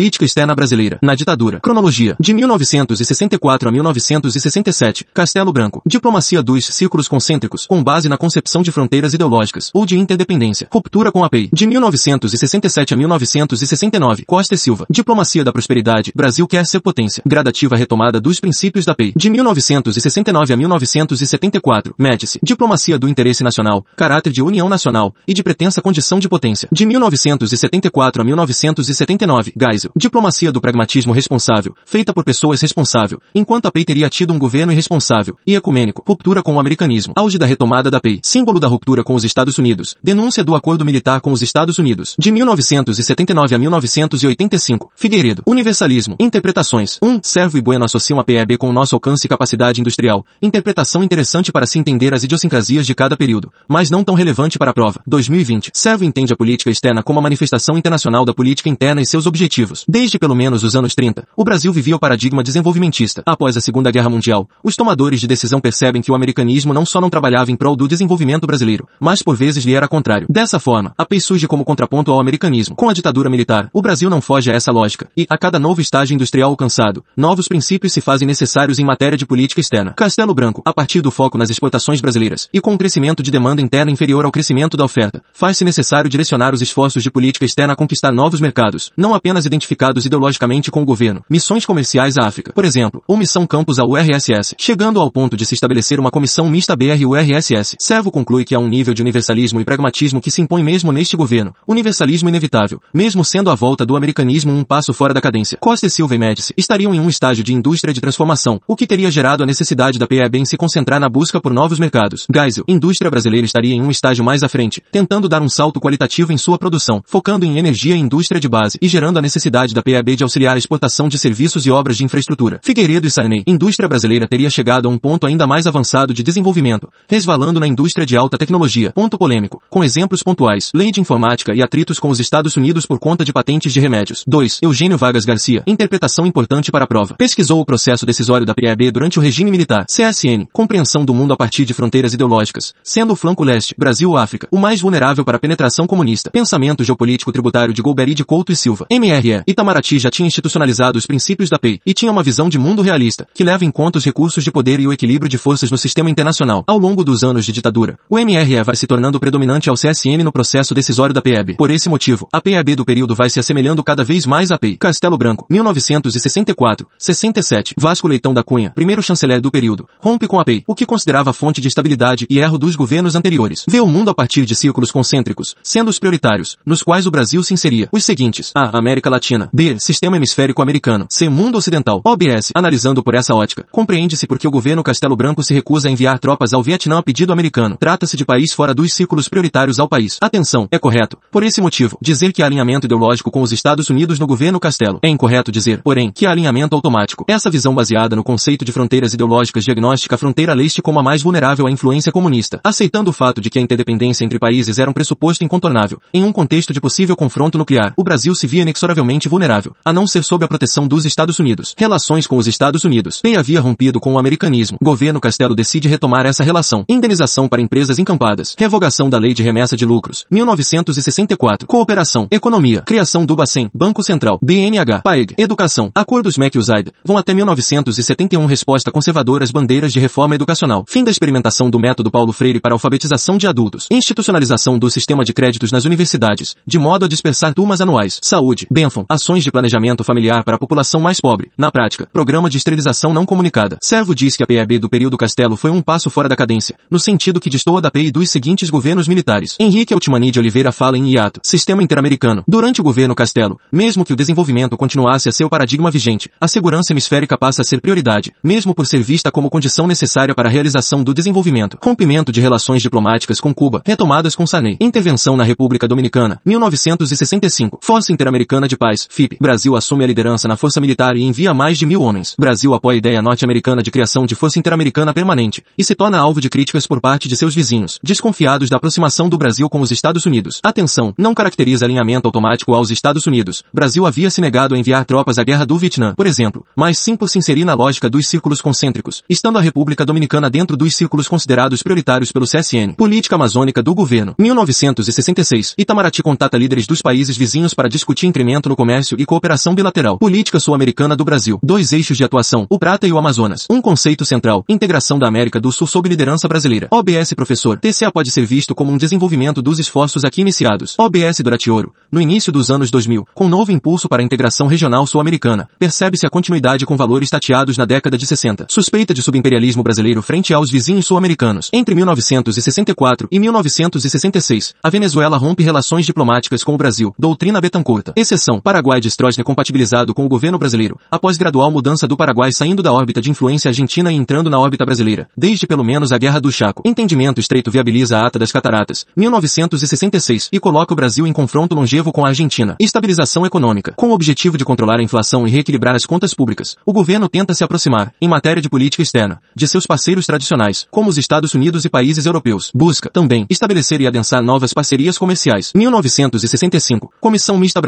Política externa brasileira. Na ditadura. Cronologia. De 1964 a 1967. Castelo Branco. Diplomacia dos círculos concêntricos, com base na concepção de fronteiras ideológicas ou de interdependência. Ruptura com a PEI. De 1967 a 1969. Costa e Silva. Diplomacia da prosperidade. Brasil quer ser potência. Gradativa retomada dos princípios da PEI. De 1969 a 1974. Médici. Diplomacia do interesse nacional, caráter de união nacional e de pretensa condição de potência. De 1974 a 1979. Geisel. Diplomacia do pragmatismo responsável, feita por pessoas responsável, enquanto a PEI teria tido um governo irresponsável e ecumênico. Ruptura com o americanismo. Auge da retomada da PEI. Símbolo da ruptura com os Estados Unidos. Denúncia do acordo militar com os Estados Unidos. De 1979 a 1985. Figueiredo. Universalismo. Interpretações. 1. Um, Servo e Bueno associam a PEB com o nosso alcance e capacidade industrial. Interpretação interessante para se entender as idiosincrasias de cada período, mas não tão relevante para a prova. 2020. Servo entende a política externa como a manifestação internacional da política interna e seus objetivos. Desde pelo menos os anos 30, o Brasil vivia o paradigma desenvolvimentista. Após a Segunda Guerra Mundial, os tomadores de decisão percebem que o americanismo não só não trabalhava em prol do desenvolvimento brasileiro, mas por vezes lhe era contrário. Dessa forma, a PEI surge como contraponto ao americanismo. Com a ditadura militar, o Brasil não foge a essa lógica, e, a cada novo estágio industrial alcançado, novos princípios se fazem necessários em matéria de política externa. Castelo Branco, a partir do foco nas exportações brasileiras, e com o crescimento de demanda interna inferior ao crescimento da oferta, faz-se necessário direcionar os esforços de política externa a conquistar novos mercados, não apenas identificados ideologicamente com o governo, missões comerciais à África, por exemplo, ou missão campus à URSS, chegando ao ponto de se estabelecer uma comissão mista BR-URSS. Servo conclui que há um nível de universalismo e pragmatismo que se impõe mesmo neste governo, universalismo inevitável, mesmo sendo a volta do americanismo um passo fora da cadência. Costa e Silva e Médici estariam em um estágio de indústria de transformação, o que teria gerado a necessidade da PEB em se concentrar na busca por novos mercados. Geisel, indústria brasileira estaria em um estágio mais à frente, tentando dar um salto qualitativo em sua produção, focando em energia e indústria de base e gerando a necessidade da PEB de auxiliar a exportação de serviços e obras de infraestrutura. Figueiredo e Sarney, indústria brasileira teria chegado a um ponto ainda mais avançado de desenvolvimento, resvalando na indústria de alta tecnologia. Ponto polêmico, com exemplos pontuais, lei de informática e atritos com os Estados Unidos por conta de patentes de remédios. 2. Eugênio Vargas Garcia, interpretação importante para a prova. Pesquisou o processo decisório da PEB durante o regime militar. CSN, compreensão do mundo a partir de fronteiras ideológicas, sendo o flanco leste, Brasil ou África, o mais vulnerável para a penetração comunista. Pensamento geopolítico tributário de Golbery de Couto e Silva. MRE, Itamaraty já tinha institucionalizado os princípios da PEI e tinha uma visão de mundo realista, que leva em conta os recursos de poder e o equilíbrio de forças no sistema internacional. Ao longo dos anos de ditadura, o MRE vai se tornando predominante ao CSN no processo decisório da PEB. Por esse motivo, a PEB do período vai se assemelhando cada vez mais à PEI. Castelo Branco, 1964, 67. Vasco Leitão da Cunha, primeiro chanceler do período, rompe com a PEI, o que considerava fonte de estabilidade e erro dos governos anteriores. Vê o mundo a partir de círculos concêntricos, sendo os prioritários, nos quais o Brasil se inseria, os seguintes. A. América Latina. B. Sistema hemisférico americano. C. Mundo ocidental. OBS. Analisando por essa ótica, compreende-se porque o governo Castelo Branco se recusa a enviar tropas ao Vietnã a pedido americano. Trata-se de país fora dos círculos prioritários ao país. Atenção, é correto. Por esse motivo, dizer que há alinhamento ideológico com os Estados Unidos no governo Castelo. É incorreto dizer, porém, que há alinhamento automático. Essa visão baseada no conceito de fronteiras ideológicas diagnóstica a fronteira leste como a mais vulnerável à influência comunista, aceitando o fato de que a interdependência entre países era um pressuposto incontornável. Em um contexto de possível confronto nuclear, o Brasil se via inexoravelmente vulnerável, a não ser sob a proteção dos Estados Unidos. Relações com os Estados Unidos. Bem havia rompido com o americanismo. Governo Castelo decide retomar essa relação. Indenização para empresas encampadas. Revogação da lei de remessa de lucros. 1964. Cooperação. Economia. Criação do Bacen. Banco Central. BNH. PAEG. Educação. Acordos MEC-USAID. Vão até 1971 resposta conservadora às bandeiras de reforma educacional. Fim da experimentação do método Paulo Freire para alfabetização de adultos. Institucionalização do sistema de créditos nas universidades, de modo a dispersar turmas anuais. Saúde. Benfon. Ações de planejamento familiar para a população mais pobre. Na prática, programa de esterilização não comunicada. Servo diz que a PEB do período Castelo foi um passo fora da cadência, no sentido que destoa da PEI dos seguintes governos militares. Henrique Altmani de Oliveira fala em hiato, sistema interamericano. Durante o governo Castelo, mesmo que o desenvolvimento continuasse a ser o paradigma vigente, a segurança hemisférica passa a ser prioridade, mesmo por ser vista como condição necessária para a realização do desenvolvimento. Rompimento de relações diplomáticas com Cuba, retomadas com Sarney. Intervenção na República Dominicana, 1965. Força Interamericana de Paz, FIP. Brasil assume a liderança na força militar e envia mais de mil homens. Brasil apoia a ideia norte-americana de criação de força interamericana permanente e se torna alvo de críticas por parte de seus vizinhos, desconfiados da aproximação do Brasil com os Estados Unidos. Atenção, não caracteriza alinhamento automático aos Estados Unidos. Brasil havia se negado a enviar tropas à guerra do Vietnã, por exemplo, mas sim por se inserir na lógica dos círculos concêntricos, estando a República Dominicana dentro dos círculos considerados prioritários pelo CSN. Política amazônica do governo. 1966. Itamaraty contata líderes dos países vizinhos para discutir incremento no comércio comércio e cooperação bilateral. Política sul-americana do Brasil. Dois eixos de atuação, o Prata e o Amazonas. Um conceito central, integração da América do Sul sob liderança brasileira. OBS Professor. TCA pode ser visto como um desenvolvimento dos esforços aqui iniciados. OBS Durante Ouro. No início dos anos 2000, com novo impulso para a integração regional sul-americana, percebe-se a continuidade com valores tateados na década de 60. Suspeita de subimperialismo brasileiro frente aos vizinhos sul-americanos. Entre 1964 e 1966, a Venezuela rompe relações diplomáticas com o Brasil. Doutrina Betancourta. Exceção. Paraguai de Stroessner compatibilizado com o governo brasileiro, após gradual mudança do Paraguai saindo da órbita de influência argentina e entrando na órbita brasileira, desde pelo menos a Guerra do Chaco. Entendimento estreito viabiliza a Ata das Cataratas, 1966, e coloca o Brasil em confronto longevo com a Argentina. Estabilização econômica. Com o objetivo de controlar a inflação e reequilibrar as contas públicas, o governo tenta se aproximar, em matéria de política externa, de seus parceiros tradicionais, como os Estados Unidos e países europeus. Busca, também, estabelecer e adensar novas parcerias comerciais. 1965. Comissão Mista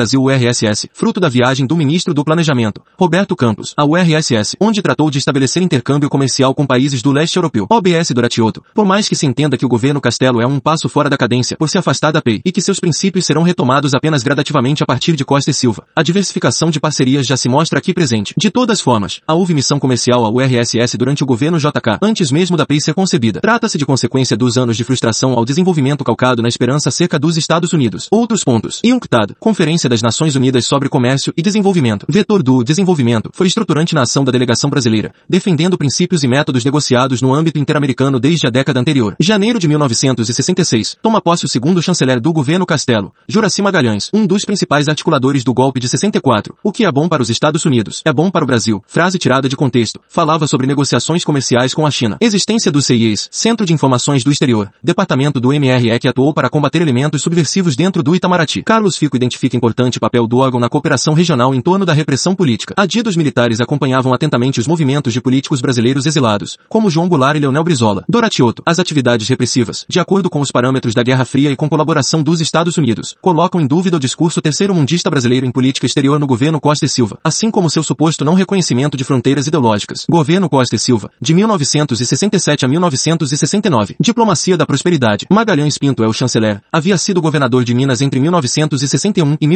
Brasil-URSS, fruto da viagem do ministro do Planejamento, Roberto Campos, à URSS, onde tratou de estabelecer intercâmbio comercial com países do leste europeu. OBS Duratioto. Por mais que se entenda que o governo Castelo é um passo fora da cadência por se afastar da PEI e que seus princípios serão retomados apenas gradativamente a partir de Costa e Silva, a diversificação de parcerias já se mostra aqui presente. De todas formas, a houve missão comercial à URSS durante o governo JK, antes mesmo da PEI ser concebida. Trata-se de consequência dos anos de frustração ao desenvolvimento calcado na esperança acerca dos Estados Unidos. Outros pontos. UNCTAD, Conferência das Nações Unidas sobre Comércio e Desenvolvimento. Vetor do desenvolvimento foi estruturante na ação da delegação brasileira, defendendo princípios e métodos negociados no âmbito interamericano desde a década anterior. Janeiro de 1966, toma posse o segundo chanceler do governo Castelo, Juraci Magalhães, um dos principais articuladores do golpe de 64. O que é bom para os Estados Unidos, é bom para o Brasil. Frase tirada de contexto. Falava sobre negociações comerciais com a China. Existência do CIES, Centro de Informações do Exterior, departamento do MRE que atuou para combater elementos subversivos dentro do Itamaraty. Carlos Fico identifica importante papel do órgão na cooperação regional em torno da repressão política. Adidos militares acompanhavam atentamente os movimentos de políticos brasileiros exilados, como João Goulart e Leonel Brizola. Doratioto, as atividades repressivas, de acordo com os parâmetros da Guerra Fria e com colaboração dos Estados Unidos, colocam em dúvida o discurso terceiro-mundista brasileiro em política exterior no governo Costa e Silva, assim como seu suposto não reconhecimento de fronteiras ideológicas. Governo Costa e Silva, de 1967 a 1969. Diplomacia da Prosperidade. Magalhães Pinto é o chanceler. Havia sido governador de Minas entre 1961 e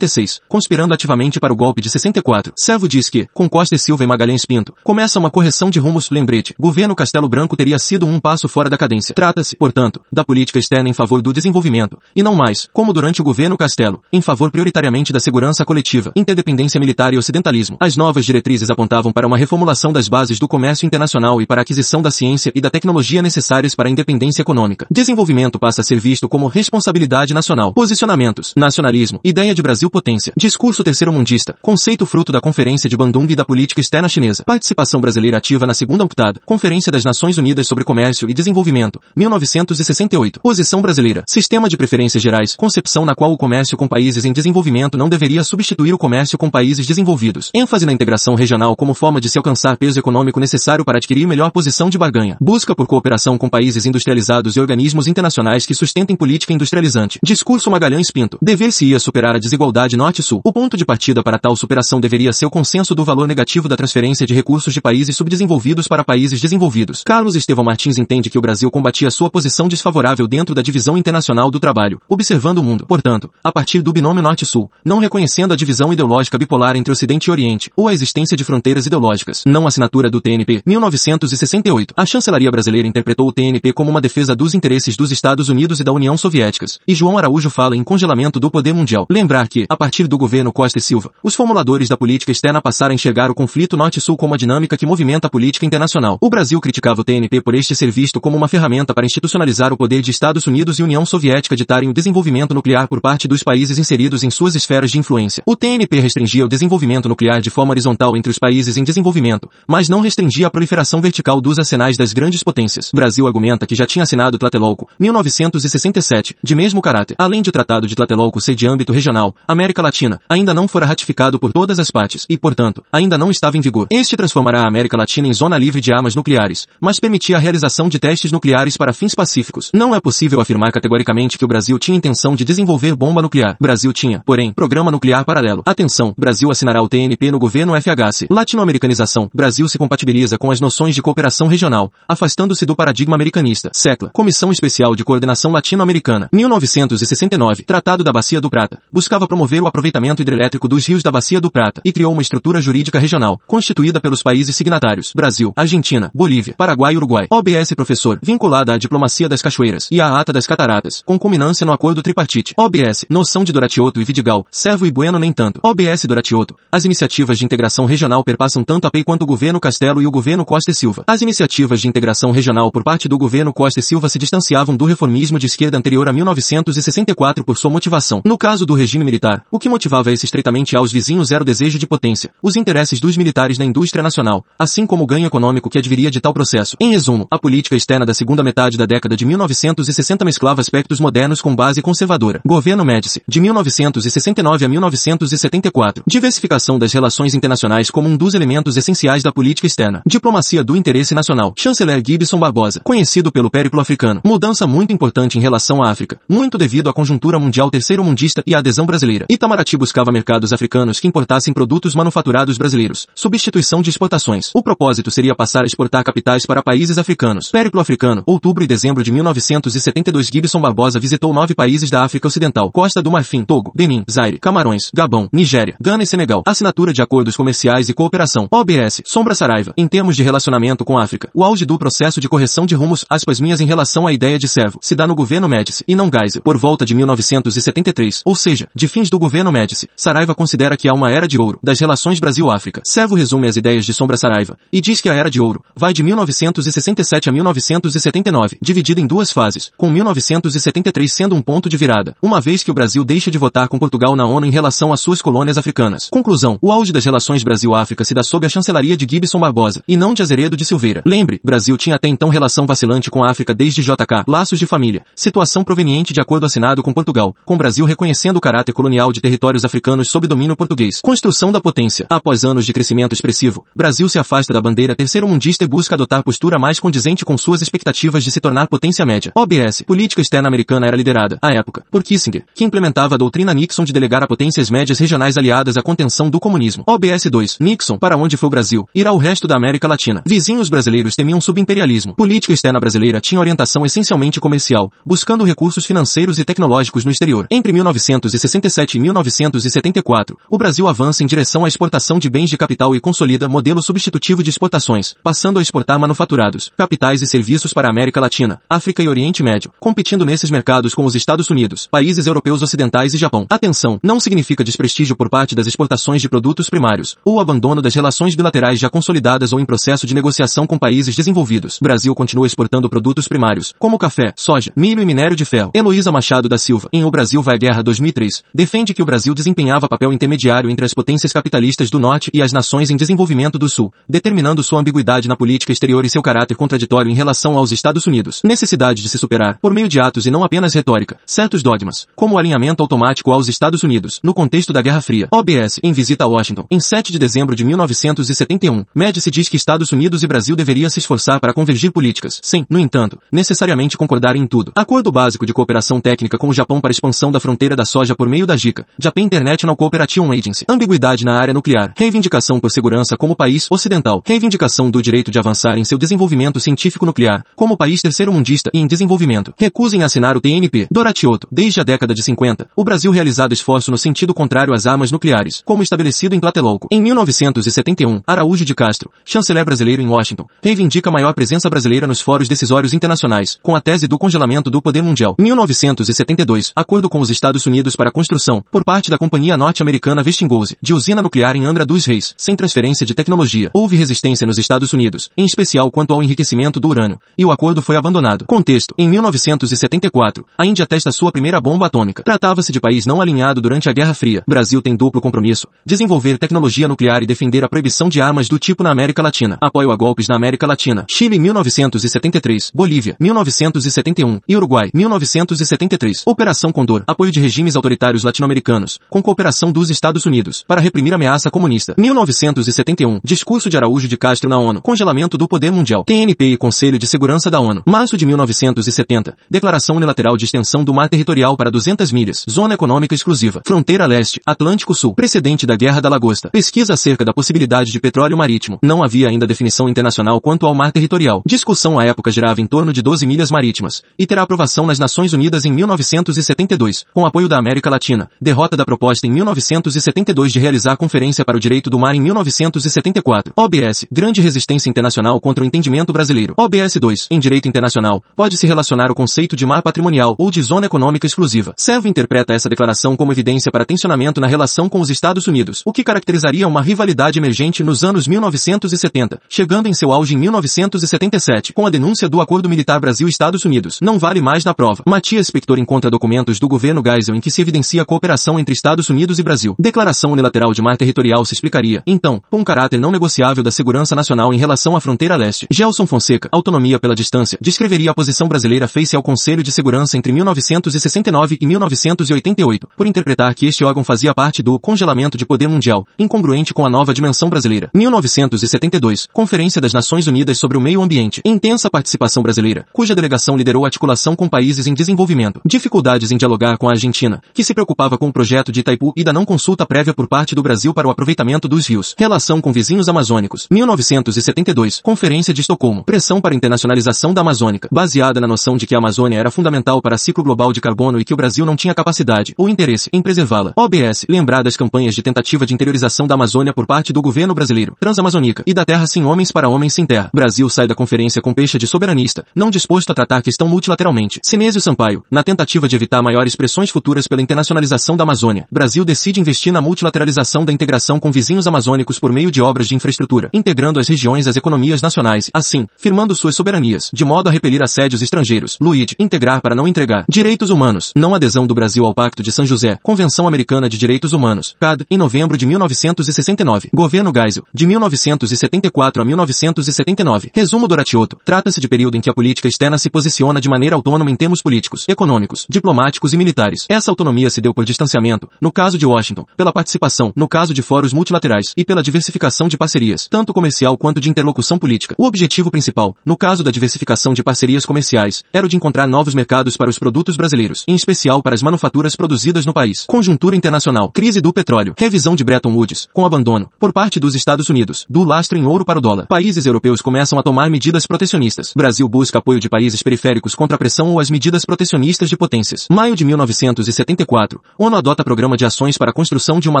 1966, conspirando ativamente para o golpe de 64. Servo diz que, com Costa e Silva e Magalhães Pinto, começa uma correção de rumos. Lembrete, governo Castelo Branco teria sido um passo fora da cadência. Trata-se, portanto, da política externa em favor do desenvolvimento, e não mais, como durante o governo Castelo, em favor prioritariamente da segurança coletiva, interdependência militar e ocidentalismo. As novas diretrizes apontavam para uma reformulação das bases do comércio internacional e para a aquisição da ciência e da tecnologia necessárias para a independência econômica. Desenvolvimento passa a ser visto como responsabilidade nacional. Posicionamentos, nacionalismo, ideia de Brasil discurso terceiro-mundista, conceito fruto da Conferência de Bandung e da política externa chinesa, participação brasileira ativa na segunda UNCTAD, Conferência das Nações Unidas sobre Comércio e Desenvolvimento, 1968, posição brasileira, sistema de preferências gerais, concepção na qual o comércio com países em desenvolvimento não deveria substituir o comércio com países desenvolvidos, ênfase na integração regional como forma de se alcançar peso econômico necessário para adquirir melhor posição de barganha, busca por cooperação com países industrializados e organismos internacionais que sustentem política industrializante, discurso Magalhães Pinto, dever-se-ia superar a desigualdade norte-sul, o ponto de partida para tal superação deveria ser o consenso do valor negativo da transferência de recursos de países subdesenvolvidos para países desenvolvidos. Carlos Estevão Martins entende que o Brasil combatia sua posição desfavorável dentro da divisão internacional do trabalho, observando o mundo, portanto, a partir do binômio norte-sul, não reconhecendo a divisão ideológica bipolar entre Ocidente e Oriente, ou a existência de fronteiras ideológicas. Não assinatura do TNP, 1968. A chancelaria brasileira interpretou o TNP como uma defesa dos interesses dos Estados Unidos e da União Soviéticas, e João Araújo fala em congelamento do poder mundial. Lembrar que, a partir do governo Costa e Silva, os formuladores da política externa passaram a enxergar o conflito norte-sul como a dinâmica que movimenta a política internacional. O Brasil criticava o TNP por este ser visto como uma ferramenta para institucionalizar o poder de Estados Unidos e União Soviética ditarem o desenvolvimento nuclear por parte dos países inseridos em suas esferas de influência. O TNP restringia o desenvolvimento nuclear de forma horizontal entre os países em desenvolvimento, mas não restringia a proliferação vertical dos arsenais das grandes potências. Brasil argumenta que já tinha assinado Tlatelolco, 1967, de mesmo caráter. Além de o Tratado de Tlatelolco ser de âmbito regional, América Latina, ainda não fora ratificado por todas as partes e, portanto, ainda não estava em vigor. Este transformará a América Latina em zona livre de armas nucleares, mas permitia a realização de testes nucleares para fins pacíficos. Não é possível afirmar categoricamente que o Brasil tinha intenção de desenvolver bomba nuclear. Brasil tinha, porém, programa nuclear paralelo. Atenção, Brasil assinará o TNP no governo FHC. Latino-americanização. Brasil se compatibiliza com as noções de cooperação regional, afastando-se do paradigma americanista. SECLA. Comissão Especial de Coordenação Latino-Americana. 1969. Tratado da Bacia do Prata. Buscava promover promover o aproveitamento hidrelétrico dos rios da Bacia do Prata e criou uma estrutura jurídica regional, constituída pelos países signatários, Brasil, Argentina, Bolívia, Paraguai e Uruguai. OBS Professor, vinculada à diplomacia das cachoeiras e à ata das cataratas, com culminância no acordo tripartite. OBS, noção de Doratioto e Vidigal, Servo e Bueno nem tanto. OBS Doratioto, as iniciativas de integração regional perpassam tanto a PEI quanto o governo Castelo e o governo Costa e Silva. As iniciativas de integração regional por parte do governo Costa e Silva se distanciavam do reformismo de esquerda anterior a 1964 por sua motivação. No caso do regime militar, o que motivava esse estreitamente aos vizinhos era o desejo de potência, os interesses dos militares na indústria nacional, assim como o ganho econômico que adviria de tal processo. Em resumo, a política externa da segunda metade da década de 1960 mesclava aspectos modernos com base conservadora. Governo Médici, de 1969 a 1974. Diversificação das relações internacionais como um dos elementos essenciais da política externa. Diplomacia do interesse nacional. Chanceler Gibson Barbosa, conhecido pelo périplo africano. Mudança muito importante em relação à África, muito devido à conjuntura mundial terceiro mundista e à adesão brasileira. Itamaraty buscava mercados africanos que importassem produtos manufaturados brasileiros. Substituição de exportações. O propósito seria passar a exportar capitais para países africanos. Périplo africano. Outubro e dezembro de 1972 Gibson Barbosa visitou nove países da África Ocidental. Costa do Marfim, Togo, Benin, Zaire, Camarões, Gabão, Nigéria, Gana e Senegal. Assinatura de acordos comerciais e cooperação. OBS. Sombra Saraiva. Em termos de relacionamento com a África. O auge do processo de correção de rumos, aspas minhas em relação à ideia de servo, se dá no governo Médici, e não Geisel, por volta de 1973, ou seja, de fins do governo Médici. Saraiva considera que há uma era de ouro, das relações Brasil-África. Servo resume as ideias de Sombra Saraiva, e diz que a era de ouro, vai de 1967 a 1979, dividida em duas fases, com 1973 sendo um ponto de virada, uma vez que o Brasil deixa de votar com Portugal na ONU em relação às suas colônias africanas. Conclusão, o auge das relações Brasil-África se dá sob a chancelaria de Gibson Barbosa, e não de Azeredo de Silveira. Lembre, Brasil tinha até então relação vacilante com a África desde JK, laços de família, situação proveniente de acordo assinado com Portugal, com Brasil reconhecendo o caráter colonial de territórios africanos sob domínio português. Construção da potência. Após anos de crescimento expressivo, Brasil se afasta da bandeira terceiro-mundista e busca adotar postura mais condizente com suas expectativas de se tornar potência média. OBS, política externa americana era liderada, à época, por Kissinger, que implementava a doutrina Nixon de delegar a potências médias regionais aliadas à contenção do comunismo. OBS 2, Nixon, para onde foi o Brasil, irá o resto da América Latina. Vizinhos brasileiros temiam subimperialismo. Política externa brasileira tinha orientação essencialmente comercial, buscando recursos financeiros e tecnológicos no exterior. Entre 1967 e 1974, o Brasil avança em direção à exportação de bens de capital e consolida modelo substitutivo de exportações, passando a exportar manufaturados, capitais e serviços para a América Latina, África e Oriente Médio, competindo nesses mercados com os Estados Unidos, países europeus ocidentais e Japão. Atenção, não significa desprestígio por parte das exportações de produtos primários, ou abandono das relações bilaterais já consolidadas ou em processo de negociação com países desenvolvidos. Brasil continua exportando produtos primários, como café, soja, milho e minério de ferro. Heloísa Machado da Silva, em O Brasil vai Guerra 2003, defende que o Brasil desempenhava papel intermediário entre as potências capitalistas do Norte e as nações em desenvolvimento do Sul, determinando sua ambiguidade na política exterior e seu caráter contraditório em relação aos Estados Unidos. Necessidade de se superar, por meio de atos e não apenas retórica, certos dogmas, como o alinhamento automático aos Estados Unidos, no contexto da Guerra Fria. OBS, em visita a Washington, em 7 de dezembro de 1971, Médici diz que Estados Unidos e Brasil deveriam se esforçar para convergir políticas, sem, no entanto, necessariamente concordar em tudo. Acordo básico de cooperação técnica com o Japão para expansão da fronteira da soja por meio da JICA, Japan International Cooperation Agency. Ambiguidade na área nuclear. Reivindicação por segurança como país ocidental. Reivindicação do direito de avançar em seu desenvolvimento científico nuclear, como país terceiro-mundista e em desenvolvimento. Recusa em assinar o TNP. Doratioto. Desde a década de 50, o Brasil realizado esforço no sentido contrário às armas nucleares, como estabelecido em Tlatelolco. Em 1971, Araújo de Castro, chanceler brasileiro em Washington, reivindica maior presença brasileira nos fóruns decisórios internacionais, com a tese do congelamento do poder mundial. 1972, acordo com os Estados Unidos para a construção, por parte da companhia norte-americana Westinghouse, de usina nuclear em Angra dos Reis, sem transferência de tecnologia. Houve resistência nos Estados Unidos, em especial quanto ao enriquecimento do urânio, e o acordo foi abandonado. Contexto. Em 1974, a Índia testa sua primeira bomba atômica. Tratava-se de país não alinhado durante a Guerra Fria. Brasil tem duplo compromisso. Desenvolver tecnologia nuclear e defender a proibição de armas do tipo na América Latina. Apoio a golpes na América Latina. Chile 1973. Bolívia 1971. E Uruguai 1973. Operação Condor. Apoio de regimes autoritários latino-americanos, com cooperação dos Estados Unidos, para reprimir a ameaça comunista. 1971. Discurso de Araújo de Castro na ONU. Congelamento do poder mundial. TNP e Conselho de Segurança da ONU. Março de 1970. Declaração unilateral de extensão do mar territorial para 200 milhas. Zona econômica exclusiva. Fronteira leste. Atlântico Sul. Precedente da Guerra da Lagosta. Pesquisa acerca da possibilidade de petróleo marítimo. Não havia ainda definição internacional quanto ao mar territorial. Discussão à época girava em torno de 12 milhas marítimas. E terá aprovação nas Nações Unidas em 1972, com apoio da América Latina. Derrota da proposta em 1972 de realizar Conferência para o Direito do Mar em 1974. OBS, grande resistência internacional contra o entendimento brasileiro. OBS 2, em direito internacional, pode-se relacionar o conceito de mar patrimonial ou de zona econômica exclusiva. Servo interpreta essa declaração como evidência para tensionamento na relação com os Estados Unidos, o que caracterizaria uma rivalidade emergente nos anos 1970, chegando em seu auge em 1977, com a denúncia do Acordo Militar Brasil-Estados Unidos. Não vale mais na prova. Matias Spector encontra documentos do governo Geisel em que se evidencia a cooperação entre Estados Unidos e Brasil. Declaração unilateral de mar territorial se explicaria, então, com um caráter não negociável da segurança nacional em relação à fronteira leste. Gelson Fonseca, autonomia pela distância, descreveria a posição brasileira face ao Conselho de Segurança entre 1969 e 1988, por interpretar que este órgão fazia parte do congelamento de poder mundial, incongruente com a nova dimensão brasileira. 1972, Conferência das Nações Unidas sobre o Meio Ambiente. Intensa participação brasileira, cuja delegação liderou articulação com países em desenvolvimento. Dificuldades em dialogar com a Argentina, que se preocupava com o projeto de Itaipu e da não consulta prévia por parte do Brasil para o aproveitamento dos rios. Relação com vizinhos amazônicos. 1972, Conferência de Estocolmo. Pressão para a internacionalização da Amazônica, baseada na noção de que a Amazônia era fundamental para o ciclo global de carbono e que o Brasil não tinha capacidade ou interesse em preservá-la. OBS, lembrar das campanhas de tentativa de interiorização da Amazônia por parte do governo brasileiro, transamazônica e da terra sem homens para homens sem terra. Brasil sai da conferência com peixe de soberanista, não disposto a tratar questão multilateralmente. Sinésio Sampaio, na tentativa de evitar maiores pressões futuras pela internacionalização da Amazônia, Brasil decide investir na multilateralização da integração com vizinhos amazônicos por meio de obras de infraestrutura, integrando as regiões às economias nacionais, assim, firmando suas soberanias, de modo a repelir assédios estrangeiros. Luíde, integrar para não entregar. Direitos humanos, não adesão do Brasil ao Pacto de São José, Convenção Americana de Direitos Humanos, CAD, em novembro de 1969. Governo Geisel, de 1974 a 1979. Resumo do Ratioto. Trata-se de período em que a política externa se posiciona de maneira autônoma em termos políticos, econômicos, diplomáticos e militares. Essa autonomia se deu por distanciamento, no caso de Washington, pela participação, no caso de fóruns multilaterais, e pela diversificação de parcerias, tanto comercial quanto de interlocução política. O objetivo principal, no caso da diversificação de parcerias comerciais, era o de encontrar novos mercados para os produtos brasileiros, em especial para as manufaturas produzidas no país. Conjuntura internacional, crise do petróleo, revisão de Bretton Woods, com abandono, por parte dos Estados Unidos, do lastro em ouro para o dólar. Países europeus começam a tomar medidas protecionistas. Brasil busca apoio de países periféricos contra a pressão ou as medidas protecionistas de potências. Maio de 1974, ONU adota programa de ações para a construção de uma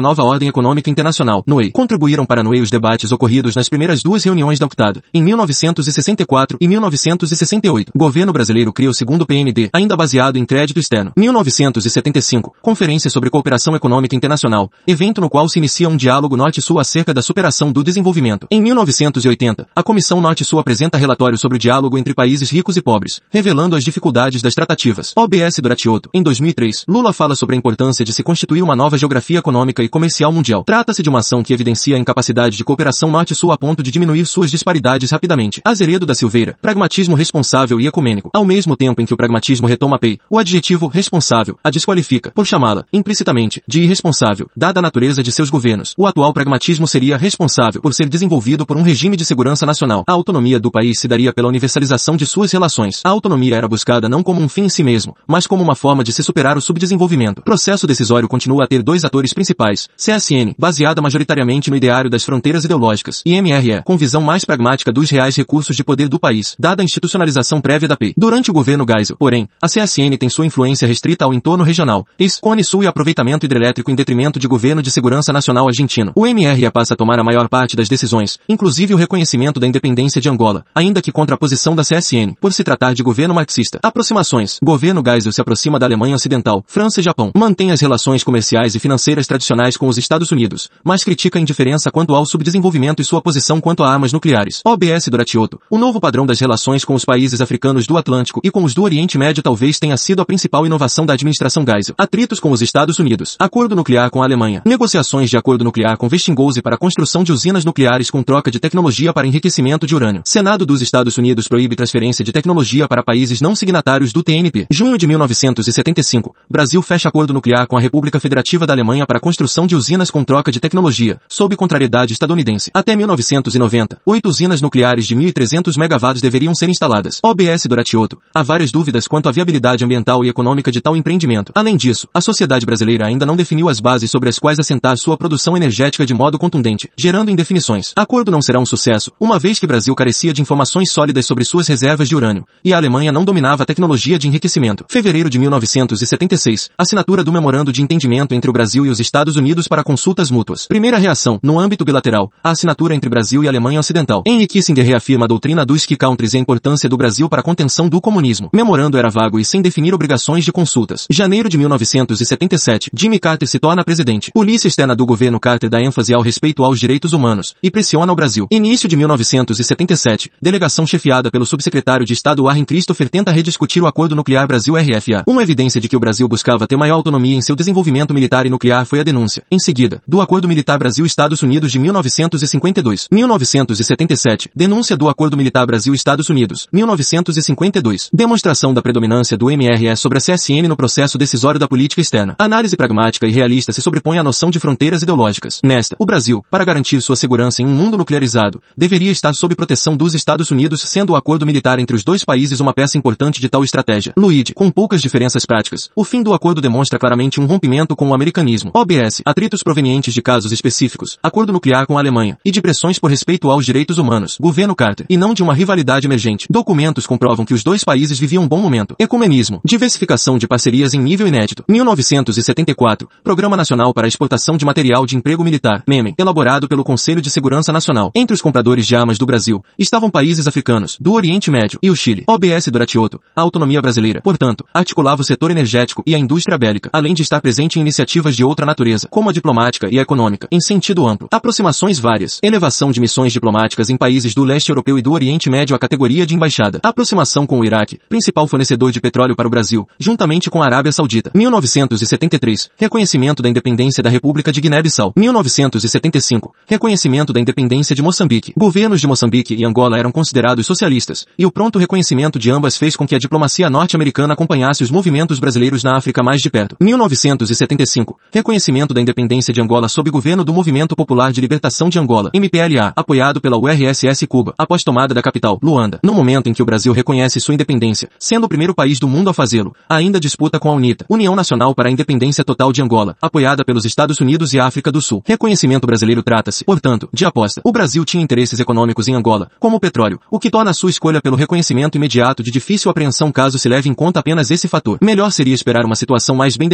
nova ordem econômica internacional, NOE. Contribuíram para NOE os debates ocorridos nas primeiras duas reuniões da UNCTAD, em 1964 e 1968. Governo brasileiro cria o segundo PND, ainda baseado em crédito externo. 1975, Conferência sobre Cooperação Econômica Internacional, evento no qual se inicia um diálogo Norte-Sul acerca da superação do desenvolvimento. Em 1980, a Comissão Norte-Sul apresenta relatório sobre o diálogo entre países ricos e pobres, revelando as dificuldades das tratativas. OBS Duratioto. Em 2003, Lula fala sobre a importância de se constituir uma nova geografia econômica e comercial mundial. Trata-se de uma ação que evidencia a incapacidade de cooperação Norte-Sul a ponto de diminuir suas disparidades rapidamente. Azeredo da Silveira. Pragmatismo responsável e ecumênico. Ao mesmo tempo em que o pragmatismo retoma a PEI, o adjetivo responsável a desqualifica, por chamá-la, implicitamente, de irresponsável, dada a natureza de seus governos. O atual pragmatismo seria responsável por ser desenvolvido por um regime de segurança nacional. A autonomia do país se daria pela universalização de suas relações. A autonomia era buscada não como um fim em si mesmo, mas como uma forma de se superar o subdesenvolvimento. Processo decisório continua a ter dois atores principais. CSN, baseada majoritariamente no ideário das fronteiras ideológicas, e MRE, com visão mais pragmática dos reais recursos de poder do país, dada a institucionalização prévia da PEI. Durante o governo Geisel, porém, a CSN tem sua influência restrita ao entorno regional, ex Cone Sul e aproveitamento hidrelétrico em detrimento de governo de segurança nacional argentino. O MRE passa a tomar a maior parte das decisões, inclusive o reconhecimento da independência de Angola, ainda que contra a posição da CSN, por se tratar de governo marxista. Aproximações. Governo Geisel se aproxima da Alemanha Ocidental, França e Japão. As relações comerciais e financeiras tradicionais com os Estados Unidos, mas critica a indiferença quanto ao subdesenvolvimento e sua posição quanto a armas nucleares. OBS Duratioto. O novo padrão das relações com os países africanos do Atlântico e com os do Oriente Médio talvez tenha sido a principal inovação da administração Geisel. Atritos com os Estados Unidos. Acordo nuclear com a Alemanha. Negociações de acordo nuclear com Westinghouse para a construção de usinas nucleares com troca de tecnologia para enriquecimento de urânio. Senado dos Estados Unidos proíbe transferência de tecnologia para países não signatários do TNP. Junho de 1975. Brasil fecha acordo nuclear com a República Federativa da Alemanha para a construção de usinas com troca de tecnologia, sob contrariedade estadunidense. Até 1990, oito usinas nucleares de 1.300 megawatts deveriam ser instaladas. OBS Duratioto. Há várias dúvidas quanto à viabilidade ambiental e econômica de tal empreendimento. Além disso, a sociedade brasileira ainda não definiu as bases sobre as quais assentar sua produção energética de modo contundente, gerando indefinições. Acordo não será um sucesso, uma vez que Brasil carecia de informações sólidas sobre suas reservas de urânio, e a Alemanha não dominava a tecnologia de enriquecimento. Fevereiro de 1976, assinatura do memorando de entendimento entre o Brasil e os Estados Unidos para consultas mútuas. Primeira reação, no âmbito bilateral, a assinatura entre Brasil e Alemanha Ocidental. Henry Kissinger reafirma a doutrina dos key countries e a importância do Brasil para a contenção do comunismo. Memorando era vago e sem definir obrigações de consultas. Janeiro de 1977, Jimmy Carter se torna presidente. Polícia externa do governo Carter dá ênfase ao respeito aos direitos humanos e pressiona o Brasil. Início de 1977, delegação chefiada pelo subsecretário de Estado Warren Christopher tenta rediscutir o acordo nuclear Brasil-RFA. Uma evidência de que o Brasil buscava ter maior autonomia em seu desenvolvimento militar e nuclear foi a denúncia, em seguida, do Acordo Militar Brasil-Estados Unidos de 1952. 1977, denúncia do Acordo Militar Brasil-Estados Unidos. 1952, demonstração da predominância do MRE sobre a CSN no processo decisório da política externa. Análise pragmática e realista se sobrepõe à noção de fronteiras ideológicas. Nesta, o Brasil, para garantir sua segurança em um mundo nuclearizado, deveria estar sob proteção dos Estados Unidos, sendo o acordo militar entre os dois países uma peça importante de tal estratégia. Luigi, com poucas diferenças práticas, o fim do acordo demonstra claramente um rompimento com o americanismo. OBS, atritos provenientes de casos específicos, acordo nuclear com a Alemanha, e de pressões por respeito aos direitos humanos, governo Carter, e não de uma rivalidade emergente. Documentos comprovam que os dois países viviam um bom momento. Ecumenismo, diversificação de parcerias em nível inédito. 1974, Programa Nacional para a Exportação de Material de Emprego Militar, MEME, elaborado pelo Conselho de Segurança Nacional. Entre os compradores de armas do Brasil, estavam países africanos, do Oriente Médio e o Chile. OBS Doratioto, a autonomia brasileira, portanto, articulava o setor energético e a indústria bélica, além de estar presente em iniciativas de outra natureza, como a diplomática e a econômica, em sentido amplo. Aproximações várias. Elevação de missões diplomáticas em países do leste europeu e do Oriente Médio à categoria de embaixada. Aproximação com o Iraque, principal fornecedor de petróleo para o Brasil, juntamente com a Arábia Saudita. 1973. Reconhecimento da independência da República de Guiné-Bissau. 1975. Reconhecimento da independência de Moçambique. Governos de Moçambique e Angola eram considerados socialistas, e o pronto reconhecimento de ambas fez com que a diplomacia norte-americana acompanhasse os movimentos brasileiros na África mais de perto. 1975. Reconhecimento da independência de Angola sob governo do Movimento Popular de Libertação de Angola, MPLA, apoiado pela URSS Cuba, após tomada da capital, Luanda. No momento em que o Brasil reconhece sua independência, sendo o primeiro país do mundo a fazê-lo, ainda disputa com a UNITA, União Nacional para a Independência Total de Angola, apoiada pelos Estados Unidos e África do Sul. Reconhecimento brasileiro trata-se, portanto, de aposta. O Brasil tinha interesses econômicos em Angola, como o petróleo, o que torna a sua escolha pelo reconhecimento imediato de difícil apreensão caso se leve em conta apenas esse fator. Melhor seria esperar uma situação mais bem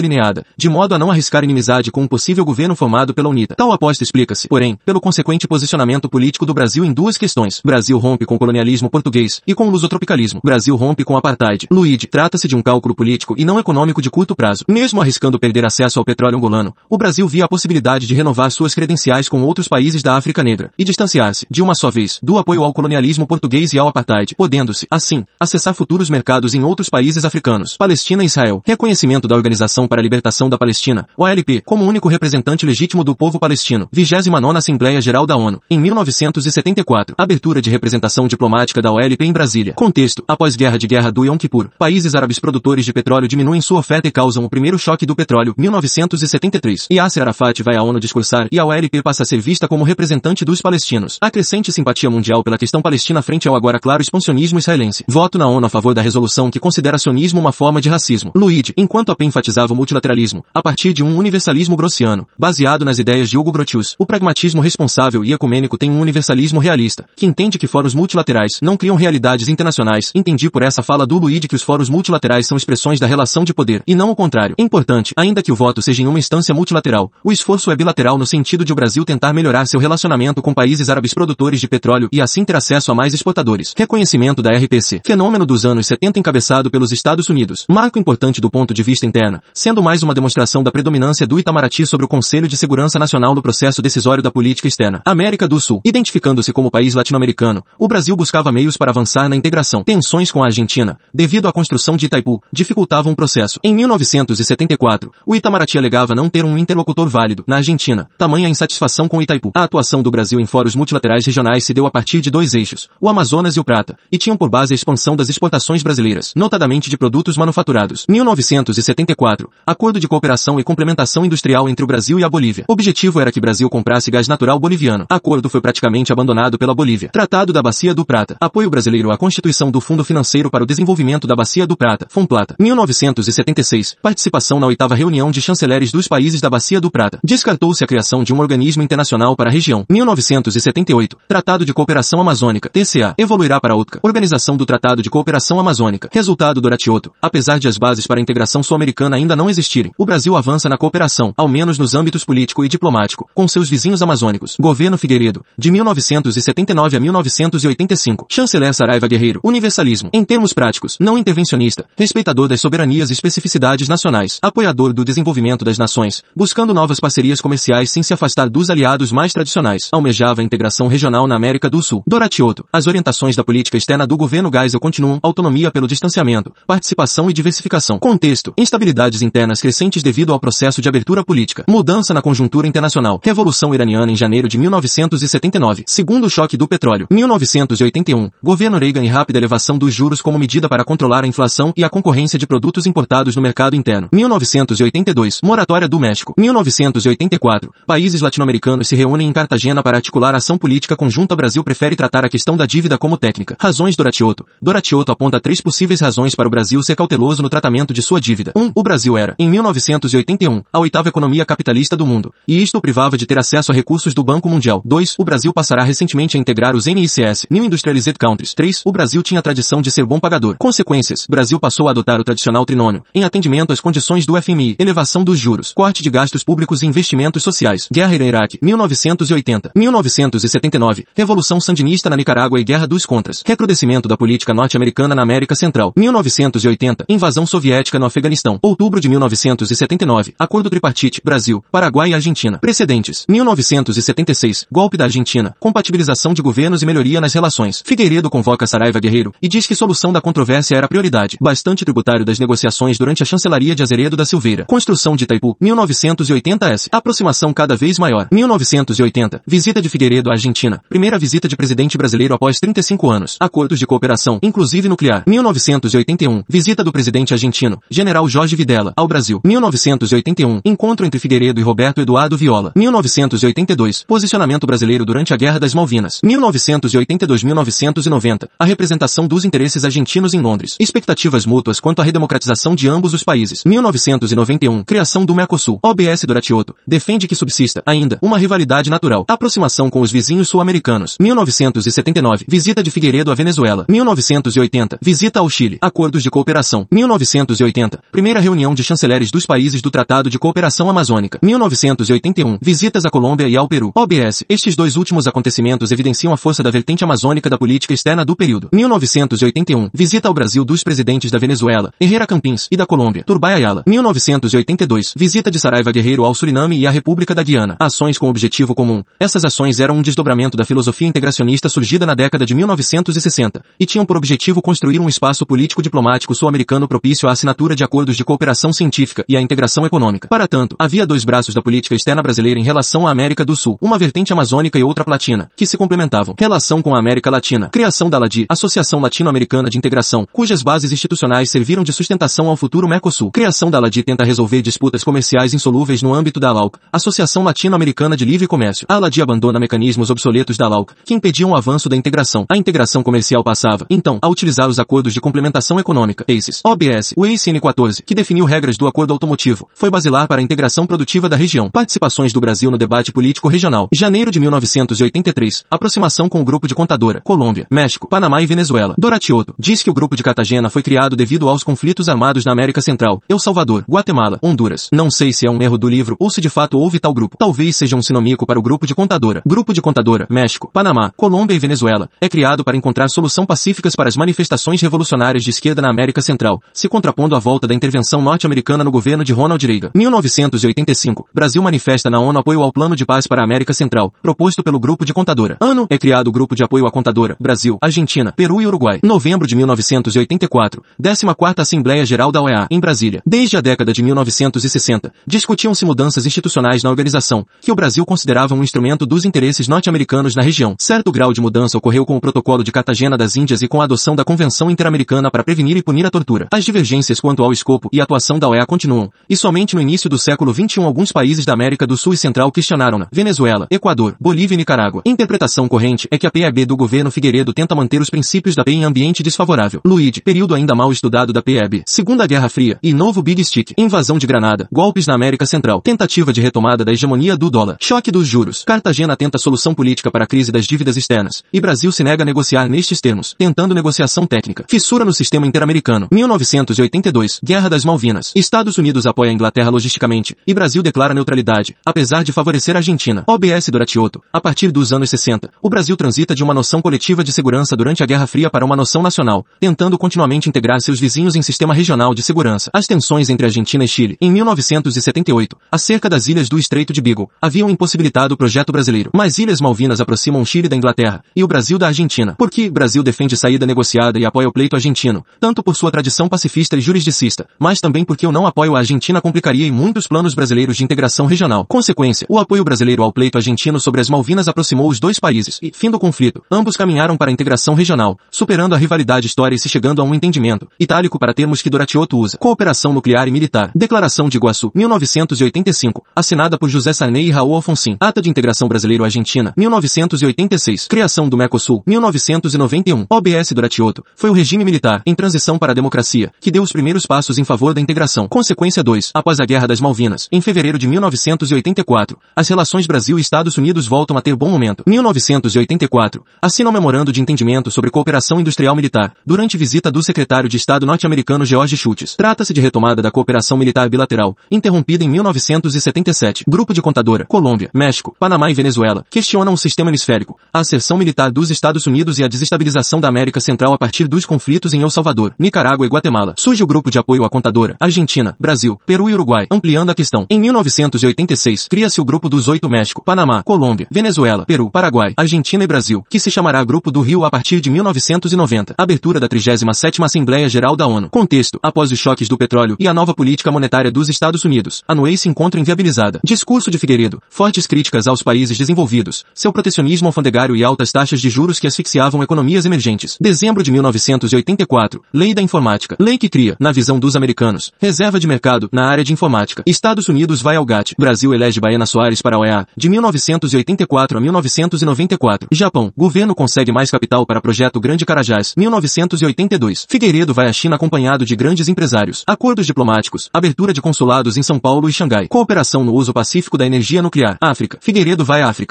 de modo a não arriscar inimizade com um possível governo formado pela UNITA. Tal aposta explica-se, porém, pelo consequente posicionamento político do Brasil em duas questões. Brasil rompe com o colonialismo português e com o lusotropicalismo. Brasil rompe com o apartheid. Luigi, trata-se de um cálculo político e não econômico de curto prazo. Mesmo arriscando perder acesso ao petróleo angolano, o Brasil via a possibilidade de renovar suas credenciais com outros países da África Negra e distanciar-se, de uma só vez, do apoio ao colonialismo português e ao apartheid, podendo-se, assim, acessar futuros mercados em outros países africanos. Palestina e Israel. Reconhecimento da Organização para a Libertação da Palestina, OLP, como único representante legítimo do povo palestino. 29ª Assembleia Geral da ONU, em 1974. Abertura de representação diplomática da OLP em Brasília. Contexto. Após guerra de guerra do Yom Kippur, países árabes produtores de petróleo diminuem sua oferta e causam o primeiro choque do petróleo, 1973. Yasser Arafat vai à ONU discursar e a OLP passa a ser vista como representante dos palestinos. A crescente simpatia mundial pela questão palestina frente ao agora claro expansionismo israelense. Voto na ONU a favor da resolução que considera sionismo uma forma de racismo. Luigi, enquanto a PEN enfatizava o multilateralismo, a partir de um universalismo grossiano, baseado nas ideias de Hugo Grotius, o pragmatismo responsável e ecumênico tem um universalismo realista, que entende que fóruns multilaterais não criam realidades internacionais. Entendi por essa fala do Luigi que os fóruns multilaterais são expressões da relação de poder, e não o contrário. Importante, ainda que o voto seja em uma instância multilateral, o esforço é bilateral no sentido de o Brasil tentar melhorar seu relacionamento com países árabes produtores de petróleo e assim ter acesso a mais exportadores. Reconhecimento da RPC. Fenômeno dos anos 70 encabeçado pelos Estados Unidos. Marco importante do ponto de vista interno, sendo mais uma demonstração da predominância do Itamaraty sobre o Conselho de Segurança Nacional no processo decisório da política externa. América do Sul. Identificando-se como país latino-americano, o Brasil buscava meios para avançar na integração. Tensões com a Argentina, devido à construção de Itaipu, dificultavam o processo. Em 1974, o Itamaraty alegava não ter um interlocutor válido na Argentina, tamanha insatisfação com Itaipu. A atuação do Brasil em fóruns multilaterais regionais se deu a partir de dois eixos, o Amazonas e o Prata, e tinham por base a expansão das exportações brasileiras, notadamente de produtos manufaturados. 1974, Acordo de Cooperação e Complementação Industrial entre o Brasil e a Bolívia. O objetivo era que Brasil comprasse gás natural boliviano. Acordo foi praticamente abandonado pela Bolívia. Tratado da Bacia do Prata. Apoio brasileiro à constituição do Fundo Financeiro para o Desenvolvimento da Bacia do Prata, FONPLATA. 1976. Participação na oitava reunião de chanceleres dos países da Bacia do Prata. Descartou-se a criação de um organismo internacional para a região. 1978. Tratado de Cooperação Amazônica, TCA. Evoluirá para OTCA. Organização do Tratado de Cooperação Amazônica. Resultado do Ratioto. Apesar de as bases para a integração sul-americana ainda não existirem. O Brasil avança na cooperação, ao menos nos âmbitos político e diplomático, com seus vizinhos amazônicos. Governo Figueiredo, de 1979 a 1985. Chanceler Saraiva Guerreiro. Universalismo. Em termos práticos, não intervencionista, respeitador das soberanias e especificidades nacionais, apoiador do desenvolvimento das nações, buscando novas parcerias comerciais sem se afastar dos aliados mais tradicionais. Almejava a integração regional na América do Sul. Doratioto. As orientações da política externa do governo Geisel continuam autonomia pelo distanciamento, participação e diversificação. Contexto. Instabilidades internas crescentes devido ao processo de abertura política. Mudança na conjuntura internacional. Revolução iraniana em janeiro de 1979. Segundo choque do petróleo. 1981. Governo Reagan e rápida elevação dos juros como medida para controlar a inflação e a concorrência de produtos importados no mercado interno. 1982. Moratória do México. 1984. Países latino-americanos se reúnem em Cartagena para articular ação política conjunta. Brasil prefere tratar a questão da dívida como técnica. Razões Doratioto. Doratioto aponta três possíveis razões para o Brasil ser cauteloso no tratamento de sua dívida. 1. Um, o Brasil era, em 1981, a oitava economia capitalista do mundo, e isto o privava de ter acesso a recursos do Banco Mundial. 2. O Brasil passará recentemente a integrar os NICS, New Industrialized Countries. 3. O Brasil tinha a tradição de ser bom pagador. Consequências. Brasil passou a adotar o tradicional trinômio, em atendimento às condições do FMI, elevação dos juros, corte de gastos públicos e investimentos sociais. Guerra Iraque, 1980. 1979. Revolução Sandinista na Nicarágua e Guerra dos Contras. Recrudescimento da política norte-americana na América Central. 1980. Invasão soviética no Afeganistão. Outubro de 1979. Acordo tripartite. Brasil, Paraguai e Argentina. Precedentes. 1976. Golpe da Argentina. Compatibilização de governos e melhoria nas relações. Figueiredo convoca Saraiva Guerreiro e diz que solução da controvérsia era prioridade. Bastante tributário das negociações durante a chancelaria de Azeredo da Silveira. Construção de Itaipu. 1980s. Aproximação cada vez maior. 1980. Visita de Figueiredo à Argentina. Primeira visita de presidente brasileiro após 35 anos. Acordos de cooperação, inclusive nuclear. 1981. Visita do presidente argentino, General Jorge Videla, ao Brasil. 1981. Encontro entre Figueiredo e Roberto Eduardo Viola. 1982. Posicionamento brasileiro durante a Guerra das Malvinas. 1982-1990. A representação dos interesses argentinos em Londres. Expectativas mútuas quanto à redemocratização de ambos os países. 1991. Criação do Mercosul. OBS Doratioto. Defende que subsista, ainda, uma rivalidade natural. Aproximação com os vizinhos sul-americanos. 1979. Visita de Figueiredo à Venezuela. 1980. Visita ao Chile. Acordos de cooperação. 1980. Primeira reunião de chanceleres dos países do Tratado de Cooperação Amazônica. 1981. Visitas à Colômbia e ao Peru. OBS. Estes dois últimos acontecimentos evidenciam a força da vertente amazônica da política externa do período. 1981. Visita ao Brasil dos presidentes da Venezuela, Herrera Campins, e da Colômbia, Turbay Ayala. 1982. Visita de Saraiva Guerreiro ao Suriname e à República da Guiana. Ações com objetivo comum. Essas ações eram um desdobramento da filosofia integracionista surgida na década de 1960, e tinham por objetivo construir um espaço político diplomático sul-americano propício à assinatura de acordos de cooperação científica e à integração econômica. Para tanto, havia dois braços da política externa brasileira em relação à América do Sul, uma vertente amazônica e outra platina, que se complementavam. Relação com a América Latina. Criação da LADI, Associação Latino-Americana de Integração, cujas bases institucionais serviram de sustentação ao futuro Mercosul. Criação da LADI tenta resolver disputas comerciais insolúveis no âmbito da ALAUC, Associação Latino-Americana de Livre Comércio. A LADI abandona mecanismos obsoletos da ALAUC, que impediam o avanço da integração. A integração comercial passava, então, a utilizar os acordos de complementação econômica, ACES. OBS, o ACE N14, que definiu regras do acordo automotivo, foi basilar para a integração produtiva da região. Participações do Brasil no debate político regional. Janeiro de 1983. Aproximação com o grupo de contadora. Colômbia, México, Panamá e Venezuela. Doratioto diz que o grupo de Cartagena foi criado devido aos conflitos armados na América Central, El Salvador, Guatemala, Honduras. Não sei se é um erro do livro ou se de fato houve tal grupo. Talvez seja um sinônico para o grupo de contadora. Grupo de contadora, México, Panamá, Colômbia e Venezuela. É criado para encontrar solução pacíficas para as manifestações revolucionárias de esquerda na América Central, se contrapondo à volta da intervenção norte-americana no governo de Ronald Reagan. 1985. Brasil manifesta na ONU apoio ao Plano de Paz para a América Central, proposto pelo Grupo de Contadora. Ano, é criado o Grupo de Apoio à Contadora, Brasil, Argentina, Peru e Uruguai. Novembro de 1984. 14ª Assembleia Geral da OEA, em Brasília. Desde a década de 1960, discutiam-se mudanças institucionais na organização, que o Brasil considerava um instrumento dos interesses norte-americanos na região. Certo grau de mudança ocorreu com o Protocolo de Cartagena das Índias e com a adoção da Convenção Interamericana para prevenir e punir a tortura. As divergências quanto ao escopo e atuação da OEA continuam, e somente no início do século XXI alguns países da América do Sul e Central questionaram-na. Venezuela, Equador, Bolívia e Nicarágua. Interpretação corrente é que a PEB do governo Figueiredo tenta manter os princípios da PE em ambiente desfavorável. Luíde, período ainda mal estudado da PEB. Segunda Guerra Fria e novo Big Stick. Invasão de Granada. Golpes na América Central. Tentativa de retomada da hegemonia do dólar. Choque dos juros. Cartagena tenta solução política para a crise das dívidas externas. E Brasil se nega a negociar nestes termos, tentando negociação técnica. Fissura no sistema interamericano. 1982. Guerra das Malvinas. Estados Unidos apoia a Inglaterra logisticamente, e Brasil declara neutralidade, apesar de favorecer a Argentina. OBS Doratioto. A partir dos anos 60, o Brasil transita de uma noção coletiva de segurança durante a Guerra Fria para uma noção nacional, tentando continuamente integrar seus vizinhos em sistema regional de segurança. As tensões entre Argentina e Chile, em 1978, acerca das ilhas do Estreito de Beagle, haviam impossibilitado o projeto brasileiro. Mas Ilhas Malvinas aproximam o Chile da Inglaterra, e o Brasil da Argentina. Porque Brasil defende saída negociada e apoia o pleito argentino, tanto por sua tradição pacifista e jurisdicista, mas também porque eu não apoio a Argentina complicaria em muitos planos brasileiros de integração regional. Consequência, o apoio brasileiro ao pleito argentino sobre as Malvinas aproximou os dois países e, fim do conflito, ambos caminharam para a integração regional, superando a rivalidade histórica e se chegando a um entendimento, itálico para termos que Doratioto usa, cooperação nuclear e militar. Declaração de Iguaçu, 1985, assinada por José Sarney e Raul Alfonsin. Ata de Integração Brasileiro-Argentina, 1986. Criação do Mercosul, 1991. OBS Doratioto, foi o regime militar, em transição para a democracia, que deu os primeiros passos em favor da integração. Consequência 2. Após a Guerra das Malvinas, em fevereiro de 1984, as relações Brasil e Estados Unidos voltam a ter bom momento. 1984. Assina um memorando de entendimento sobre cooperação industrial militar, durante visita do secretário de Estado norte-americano George Shultz. Trata-se de retomada da cooperação militar bilateral, interrompida em 1977. Grupo de contadora, Colômbia, México, Panamá e Venezuela, questionam o sistema hemisférico, a asserção militar dos Estados Unidos e a desestabilização da América Central a partir dos conflitos em El Salvador, Nicarágua e Guatemala. Surge o grupo de apoio à contadora, Argentina, Brasil, Peru e Uruguai, ampliando a questão. Em 1986, cria-se o grupo dos oito México, Panamá, Colômbia, Venezuela, Peru, Paraguai, Argentina e Brasil, que se chamará Grupo do Rio a partir de 1990. Abertura da 37ª Assembleia Geral da ONU. Contexto, após os choques do petróleo e a nova política monetária dos Estados Unidos, a Noei se encontra inviabilizada. Discurso de Figueiredo, fortes críticas aos países desenvolvidos, seu protecionismo alfandegário e altas taxas de juros que asfixiavam economias emergentes. Dezembro de 1984, Lei da Informática. Lei que cria, na visão dos americanos, reserva de mercado na área de informática. Estados Unidos vai ao GATT. Brasil elege Baena Soares para a OEA, de 1984 a 1994. Japão, governo consegue mais capital para projeto Grande Carajás, 1982. Figueiredo vai à China acompanhado de grandes empresários. Acordos diplomáticos, abertura de consulados em São Paulo e Xangai. Cooperação no uso pacífico da energia nuclear. África. Figueiredo vai à África.